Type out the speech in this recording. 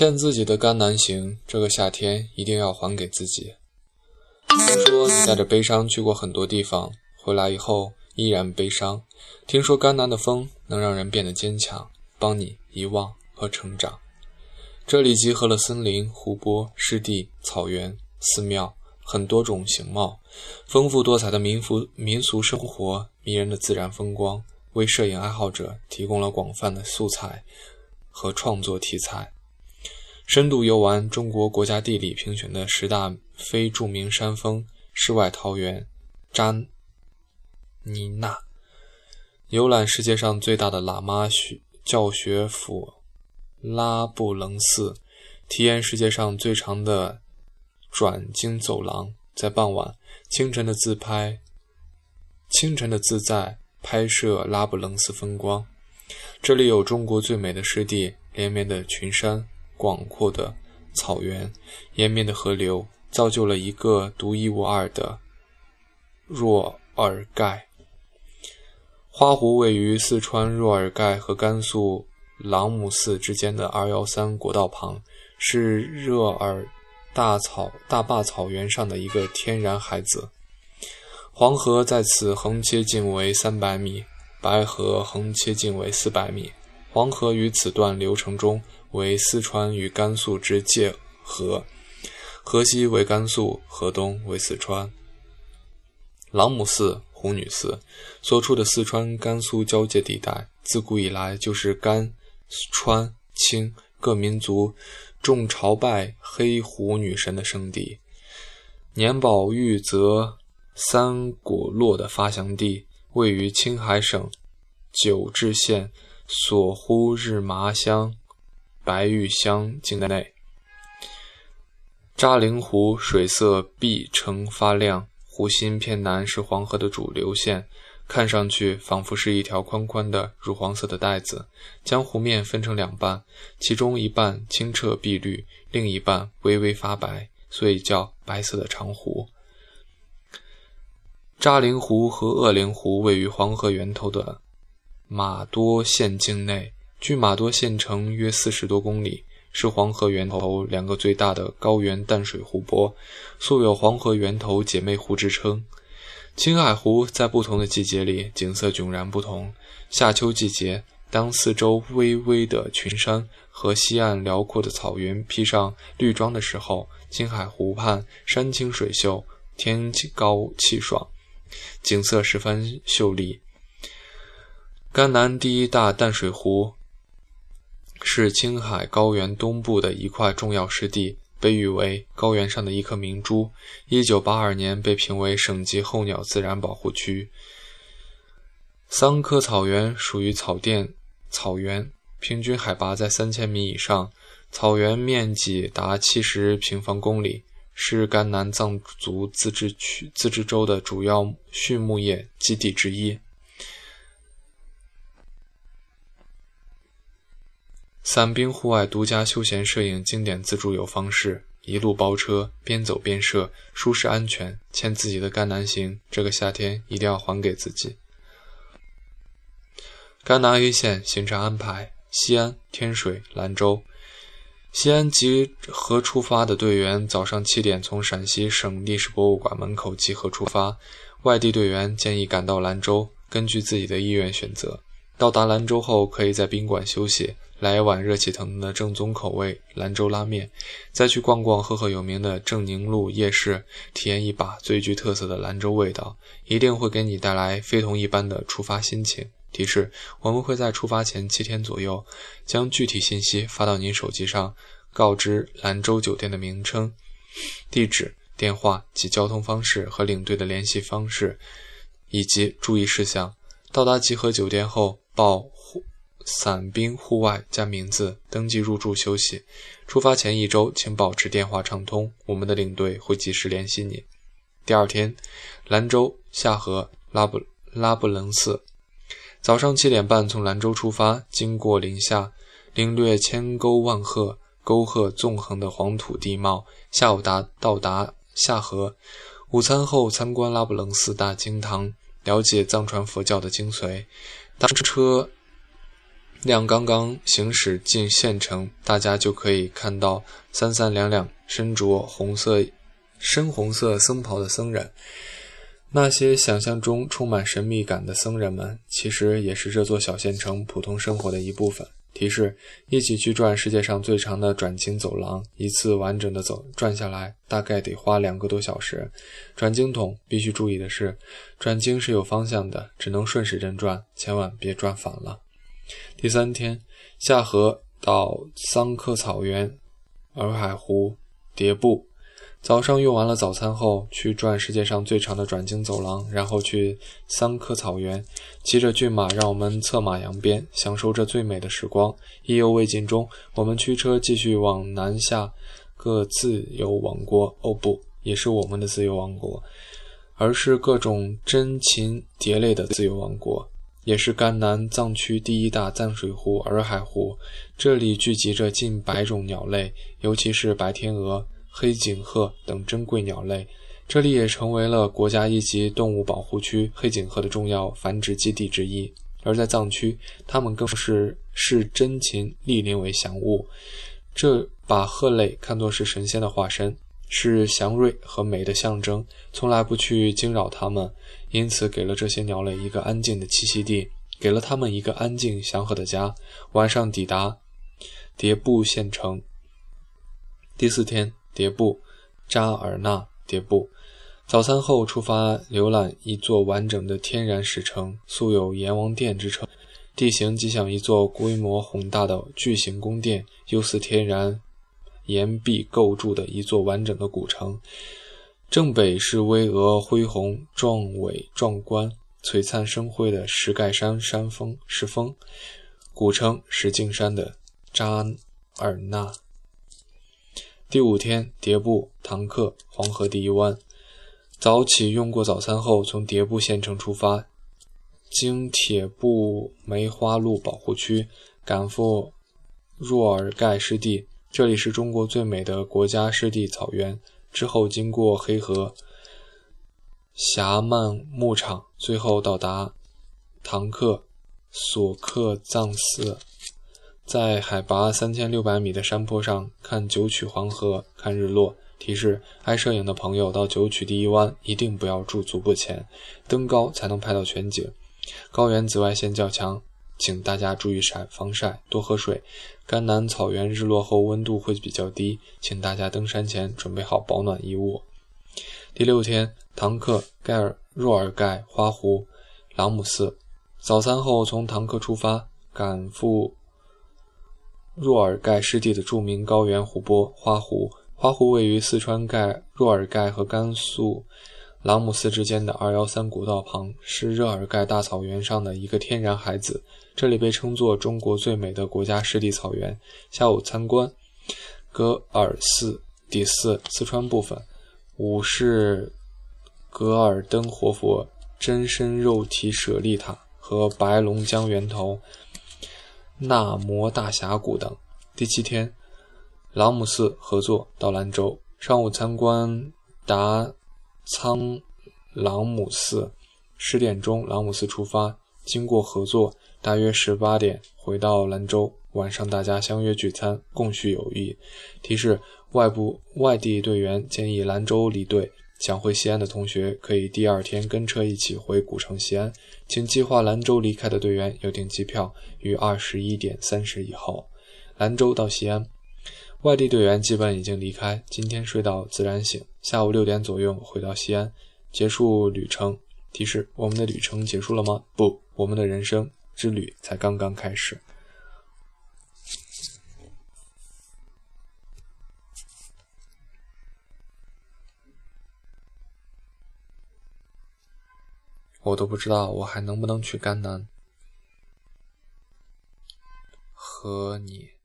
欠自己的甘南行，这个夏天一定要还给自己。听说你带着悲伤去过很多地方，回来以后依然悲伤。听说甘南的风能让人变得坚强，帮你遗忘和成长。这里集合了森林、湖泊、湿地、草原、寺庙，很多种形貌，丰富多彩的民俗民俗生活，迷人的自然风光，为摄影爱好者提供了广泛的素材和创作题材。深度游玩中国国家地理评选的十大非著名山峰世外桃源扎尼纳，游览世界上最大的喇嘛学教学府拉布楞寺，体验世界上最长的转经走廊，在傍晚清晨的自拍，清晨的自在拍摄拉布楞寺风光。这里有中国最美的湿地，连绵的群山。广阔的草原，延绵的河流，造就了一个独一无二的若尔盖花湖。位于四川若尔盖和甘肃朗姆寺之间的二幺三国道旁，是热尔大草大坝草原上的一个天然海子。黄河在此横切径为三百米，白河横切径为四百米。黄河于此段流程中。为四川与甘肃之界河，河西为甘肃，河东为四川。朗姆寺、虎女寺所处的四川甘肃交界地带，自古以来就是甘、川、清各民族众朝拜黑虎女神的圣地，年宝玉则三果洛的发祥地，位于青海省九治县索呼日麻乡。白玉乡境内，扎陵湖水色碧澄发亮，湖心偏南是黄河的主流线，看上去仿佛是一条宽宽的乳黄色的带子，将湖面分成两半，其中一半清澈碧绿，另一半微微发白，所以叫白色的长湖。扎陵湖和鄂陵湖位于黄河源头的玛多县境内。距马多县城约四十多公里，是黄河源头两个最大的高原淡水湖泊，素有“黄河源头姐妹湖”之称。青海湖在不同的季节里景色迥然不同。夏秋季节，当四周巍巍的群山和西岸辽阔的草原披上绿装的时候，青海湖畔山清水秀，天气高气爽，景色十分秀丽。甘南第一大淡水湖。是青海高原东部的一块重要湿地，被誉为高原上的一颗明珠。一九八二年被评为省级候鸟自然保护区。桑科草原属于草甸草原，平均海拔在三千米以上，草原面积达七十平方公里，是甘南藏族自治区自治州的主要畜牧业基地之一。伞兵户外独家休闲摄影经典自助游方式，一路包车，边走边摄，舒适安全。欠自己的甘南行，这个夏天一定要还给自己。甘南 A 线行程安排：西安、天水、兰州。西安集合出发的队员早上七点从陕西省历史博物馆门口集合出发，外地队员建议赶到兰州，根据自己的意愿选择。到达兰州后，可以在宾馆休息。来一碗热气腾腾的正宗口味兰州拉面，再去逛逛赫赫有名的正宁路夜市，体验一把最具特色的兰州味道，一定会给你带来非同一般的出发心情。提示：我们会在出发前七天左右，将具体信息发到您手机上，告知兰州酒店的名称、地址、电话及交通方式和领队的联系方式，以及注意事项。到达集合酒店后，报。伞兵户外加名字登记入住休息，出发前一周请保持电话畅通，我们的领队会及时联系你。第二天，兰州下河拉布拉布楞寺，早上七点半从兰州出发，经过临夏，领略千沟万壑、沟壑纵横的黄土地貌。下午达到达下河，午餐后参观拉卜楞寺大经堂，了解藏传佛教的精髓。搭车。亮刚刚行驶进县城，大家就可以看到三三两两身着红色、深红色僧袍的僧人。那些想象中充满神秘感的僧人们，其实也是这座小县城普通生活的一部分。提示：一起去转世界上最长的转经走廊，一次完整的走转下来，大概得花两个多小时。转经筒必须注意的是，转经是有方向的，只能顺时针转，千万别转反了。第三天，下河到桑科草原、洱海湖、迭部。早上用完了早餐后，去转世界上最长的转经走廊，然后去桑科草原，骑着骏马，让我们策马扬鞭，享受这最美的时光。意犹未尽中，我们驱车继续往南下，各自由王国。哦不，也是我们的自由王国，而是各种珍禽蝶类的自由王国。也是甘南藏区第一大淡水湖——洱海湖，这里聚集着近百种鸟类，尤其是白天鹅、黑颈鹤等珍贵鸟类。这里也成为了国家一级动物保护区，黑颈鹤的重要繁殖基地之一。而在藏区，它们更是视珍禽莅临为祥物，这把鹤类看作是神仙的化身。是祥瑞和美的象征，从来不去惊扰它们，因此给了这些鸟类一个安静的栖息地，给了它们一个安静祥和的家。晚上抵达迭部县城。第四天，迭部扎尔纳迭部。早餐后出发浏览一座完整的天然石城，素有阎王殿之称。地形既像一座规模宏大的巨型宫殿，又似天然。岩壁构筑的一座完整的古城，正北是巍峨恢宏、壮伟壮观、璀璨生辉的石盖山山峰石峰，古称石径山的扎尔纳。第五天，迭部唐克黄河第一湾。早起用过早餐后，从迭部县城出发，经铁布梅花鹿保护区，赶赴若尔盖湿地。这里是中国最美的国家湿地草原。之后经过黑河、霞曼牧场，最后到达唐克索克藏寺，在海拔三千六百米的山坡上看九曲黄河，看日落。提示：爱摄影的朋友到九曲第一湾一定不要驻足不前，登高才能拍到全景。高原紫外线较强。请大家注意晒防晒，多喝水。甘南草原日落后温度会比较低，请大家登山前准备好保暖衣物。第六天，唐克盖尔若尔盖花湖朗姆寺。早餐后从唐克出发，赶赴若尔盖湿地的著名高原湖泊花湖。花湖位于四川盖若尔盖和甘肃。朗姆寺之间的二幺三古道旁，是热尔盖大草原上的一个天然海子，这里被称作中国最美的国家湿地草原。下午参观格尔寺。第四，四川部分。五是格尔登活佛真身肉体舍利塔和白龙江源头纳摩大峡谷等。第七天，朗姆寺合作到兰州。上午参观达。仓朗姆寺，十点钟朗姆寺出发，经过合作，大约十八点回到兰州。晚上大家相约聚餐，共叙友谊。提示：外部外地队员建议兰州离队，想回西安的同学可以第二天跟车一起回古城西安。请计划兰州离开的队员要订机票，于二十一点三十以后。兰州到西安。外地队员基本已经离开，今天睡到自然醒，下午六点左右回到西安，结束旅程。提示：我们的旅程结束了吗？不，我们的人生之旅才刚刚开始。我都不知道我还能不能去甘南和你。